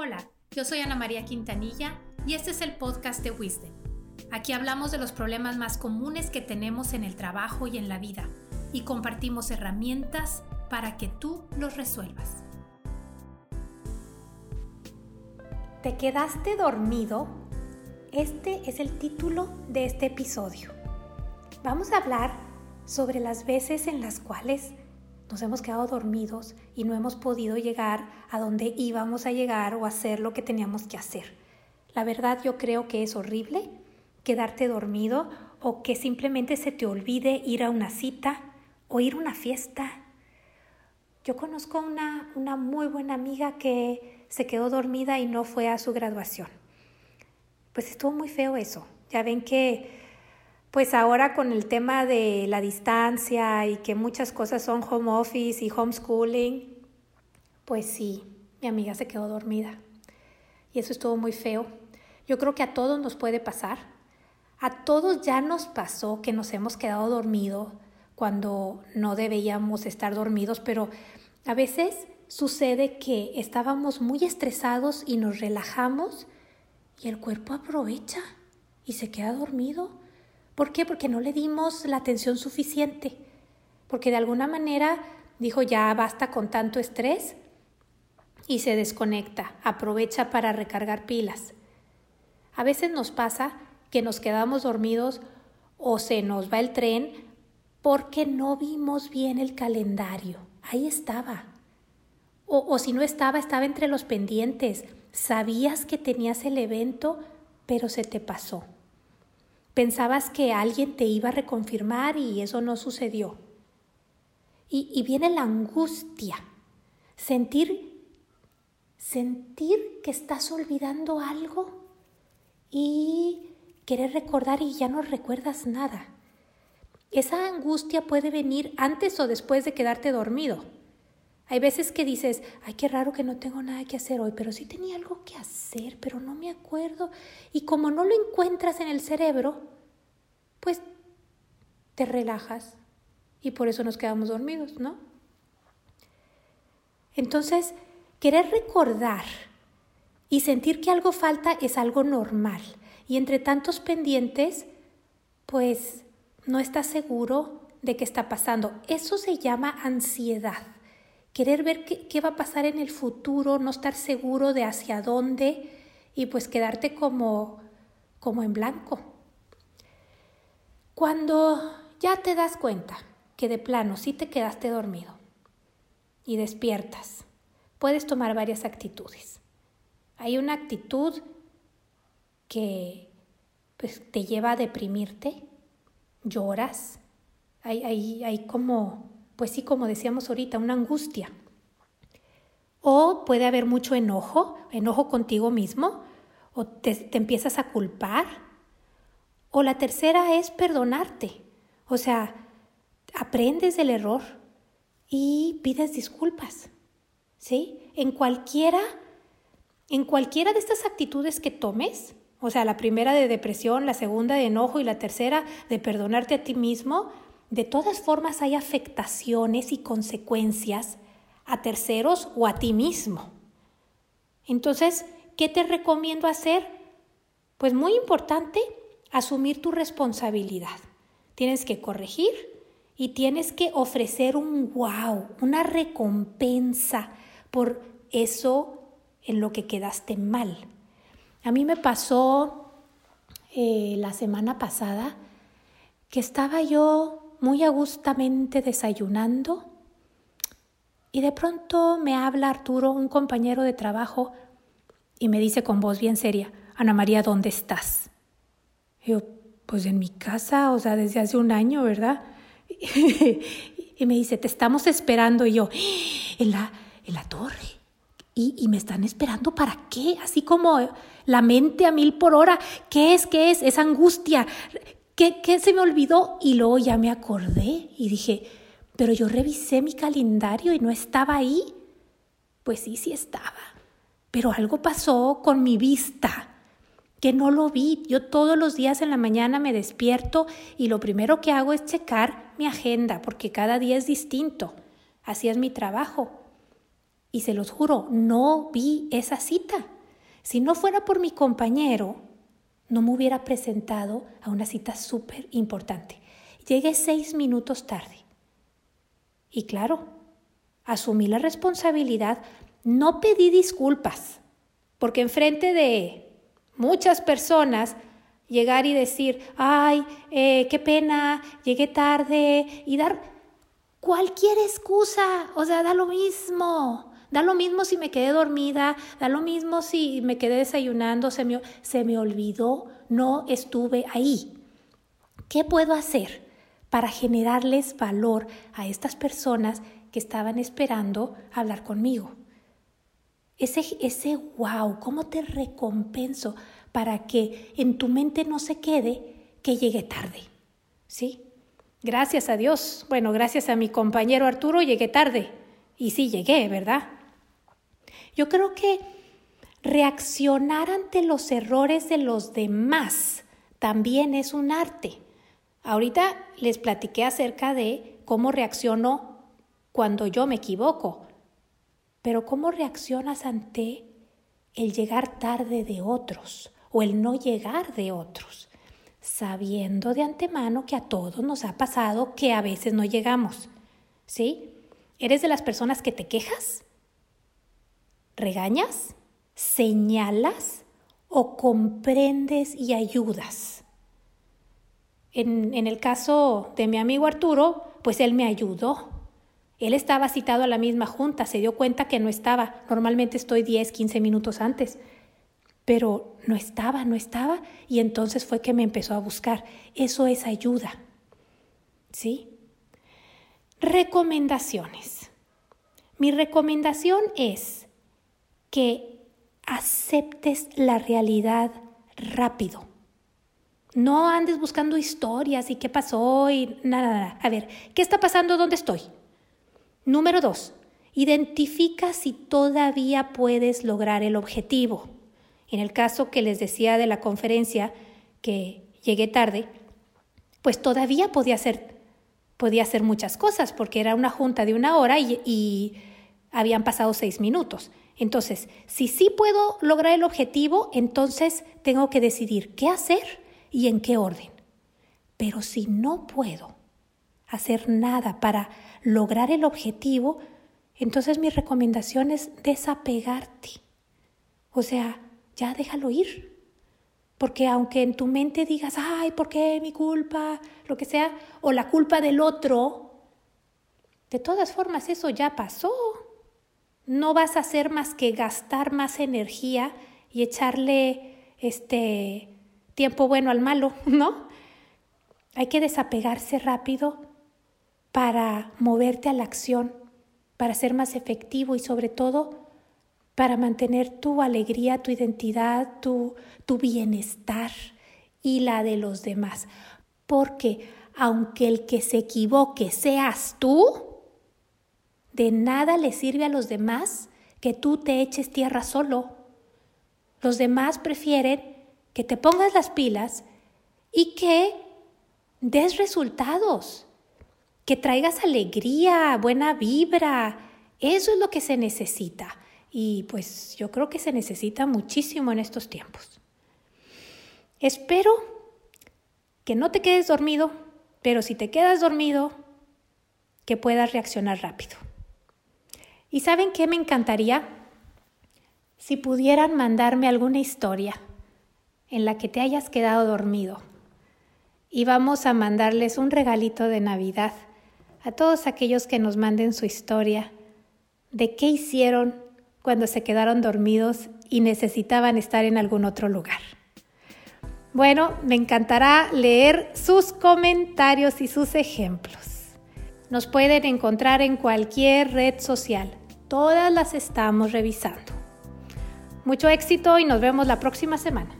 Hola, yo soy Ana María Quintanilla y este es el podcast de Wisdom. Aquí hablamos de los problemas más comunes que tenemos en el trabajo y en la vida y compartimos herramientas para que tú los resuelvas. ¿Te quedaste dormido? Este es el título de este episodio. Vamos a hablar sobre las veces en las cuales nos hemos quedado dormidos y no hemos podido llegar a donde íbamos a llegar o hacer lo que teníamos que hacer. La verdad yo creo que es horrible quedarte dormido o que simplemente se te olvide ir a una cita o ir a una fiesta. Yo conozco una, una muy buena amiga que se quedó dormida y no fue a su graduación. Pues estuvo muy feo eso. Ya ven que pues ahora con el tema de la distancia y que muchas cosas son home office y homeschooling, pues sí, mi amiga se quedó dormida. Y eso estuvo muy feo. Yo creo que a todos nos puede pasar. A todos ya nos pasó que nos hemos quedado dormidos cuando no debíamos estar dormidos, pero a veces sucede que estábamos muy estresados y nos relajamos y el cuerpo aprovecha y se queda dormido ¿Por qué? Porque no le dimos la atención suficiente. Porque de alguna manera dijo ya basta con tanto estrés y se desconecta, aprovecha para recargar pilas. A veces nos pasa que nos quedamos dormidos o se nos va el tren porque no vimos bien el calendario. Ahí estaba. O, o, si no estaba, estaba entre los pendientes. Sabías que tenías el evento, pero se te pasó. Pensabas que alguien te iba a reconfirmar y eso no sucedió. Y, viene la angustia, sentir, sentir que estás olvidando algo y querer recordar y ya no recuerdas nada. Esa angustia puede venir antes o después de quedarte dormido. Hay veces que dices, ay, qué raro que no tengo nada que hacer hoy, pero sí tenía algo que hacer, pero no me acuerdo. Y como no lo encuentras en el cerebro, pues te relajas y por eso nos quedamos dormidos, ¿no? Entonces, querer recordar y sentir que algo falta es algo normal. Y entre tantos pendientes, pues no estás seguro de qué está pasando. Eso se llama ansiedad querer ver qué, va a pasar en el futuro, no estar seguro de hacia dónde y pues quedarte como, como en blanco. Cuando ya te das cuenta que de plano sí te quedaste dormido y despiertas, puedes tomar varias actitudes. Hay una actitud que pues, te lleva a deprimirte, lloras, hay, hay, hay como pues sí, como decíamos ahorita, una angustia. O puede haber mucho enojo, enojo contigo mismo, o te, empiezas a culpar. O la tercera es perdonarte, o sea, aprendes del error y pides disculpas. ¿Sí? En cualquiera, en cualquiera de estas actitudes que tomes, o sea, la primera de depresión, la segunda de enojo y la tercera de perdonarte a ti mismo, de todas formas hay afectaciones y consecuencias a terceros o a ti mismo. Entonces, ¿qué te recomiendo hacer? Pues muy importante, asumir tu responsabilidad. Tienes que corregir y tienes que ofrecer un wow, una recompensa por eso en lo que quedaste mal. A mí me pasó eh, la semana pasada que estaba yo muy agustamente desayunando y de pronto me habla Arturo, un compañero de trabajo, y me dice con voz bien seria, Ana María, ¿dónde estás? Yo, pues en mi casa, o sea, desde hace un año, ¿verdad? y me dice, te estamos esperando. Y yo, en la, en la torre. Y, y, me están esperando para qué? Así como la mente a mil por hora. ¿Qué es? ¿Qué es? Esa angustia. ¿Qué, se me olvidó? Y luego ya me acordé y dije, pero yo revisé mi calendario y no estaba ahí. Pues sí, sí estaba. Pero algo pasó con mi vista, que no lo vi. Yo todos los días en la mañana me despierto y lo primero que hago es checar mi agenda, porque cada día es distinto. Así es mi trabajo. Y se los juro, no vi esa cita. Si no fuera por mi compañero, no me hubiera presentado a una cita súper importante. Llegué seis minutos tarde. Y claro, asumí la responsabilidad, no pedí disculpas, porque enfrente de muchas personas llegar y decir, ay, eh, qué pena, llegué tarde, y dar cualquier excusa, o sea, da lo mismo. Da lo mismo si me quedé dormida, da lo mismo si me quedé desayunando, se me, se me olvidó, no estuve ahí. ¿Qué puedo hacer para generarles valor a estas personas que estaban esperando hablar conmigo? Ese, ese wow, ¿cómo te recompenso para que en tu mente no se quede que llegué tarde? ¿Sí? Gracias a Dios, bueno, gracias a mi compañero Arturo llegué tarde. Y sí llegué, ¿verdad? Yo creo que reaccionar ante los errores de los demás también es un arte. Ahorita les platiqué acerca de cómo reacciono cuando yo me equivoco, pero cómo reaccionas ante el llegar tarde de otros o el no llegar de otros, sabiendo de antemano que a todos nos ha pasado que a veces no llegamos. ¿Sí? ¿Eres de las personas que te quejas? ¿Regañas? ¿Señalas? ¿O comprendes y ayudas? En, en, el caso de mi amigo Arturo, pues él me ayudó. Él estaba citado a la misma junta, se dio cuenta que no estaba. Normalmente estoy 10, 15 minutos antes. Pero no estaba, no estaba. Y entonces fue que me empezó a buscar. Eso es ayuda. ¿Sí? Recomendaciones. Mi recomendación es que aceptes la realidad rápido. No andes buscando historias y qué pasó y nada, nada. A ver, ¿qué está pasando? ¿Dónde estoy? Número dos, identifica si todavía puedes lograr el objetivo. En el caso que les decía de la conferencia, que llegué tarde, pues todavía podía hacer, podía hacer muchas cosas, porque era una junta de una hora y, y habían pasado seis minutos. Entonces, si sí puedo lograr el objetivo, entonces tengo que decidir qué hacer y en qué orden. Pero si no puedo hacer nada para lograr el objetivo, entonces mi recomendación es desapegarte. O sea, ya déjalo ir. Porque aunque en tu mente digas, ay, ¿por qué mi culpa? Lo que sea, o la culpa del otro, de todas formas eso ya pasó no vas a hacer más que gastar más energía y echarle este tiempo bueno al malo, ¿no? Hay que desapegarse rápido para moverte a la acción, para ser más efectivo y sobre todo para mantener tu alegría, tu identidad, tu, tu bienestar y la de los demás. Porque aunque el que se equivoque seas tú, de nada le sirve a los demás que tú te eches tierra solo. Los demás prefieren que te pongas las pilas y que des resultados, que traigas alegría, buena vibra. Eso es lo que se necesita. Y pues yo creo que se necesita muchísimo en estos tiempos. Espero que no te quedes dormido, pero si te quedas dormido, que puedas reaccionar rápido. ¿Y saben qué me encantaría? Si pudieran mandarme alguna historia en la que te hayas quedado dormido. Y vamos a mandarles un regalito de Navidad a todos aquellos que nos manden su historia de qué hicieron cuando se quedaron dormidos y necesitaban estar en algún otro lugar. Bueno, me encantará leer sus comentarios y sus ejemplos. Nos pueden encontrar en cualquier red social. Todas las estamos revisando. Mucho éxito y nos vemos la próxima semana.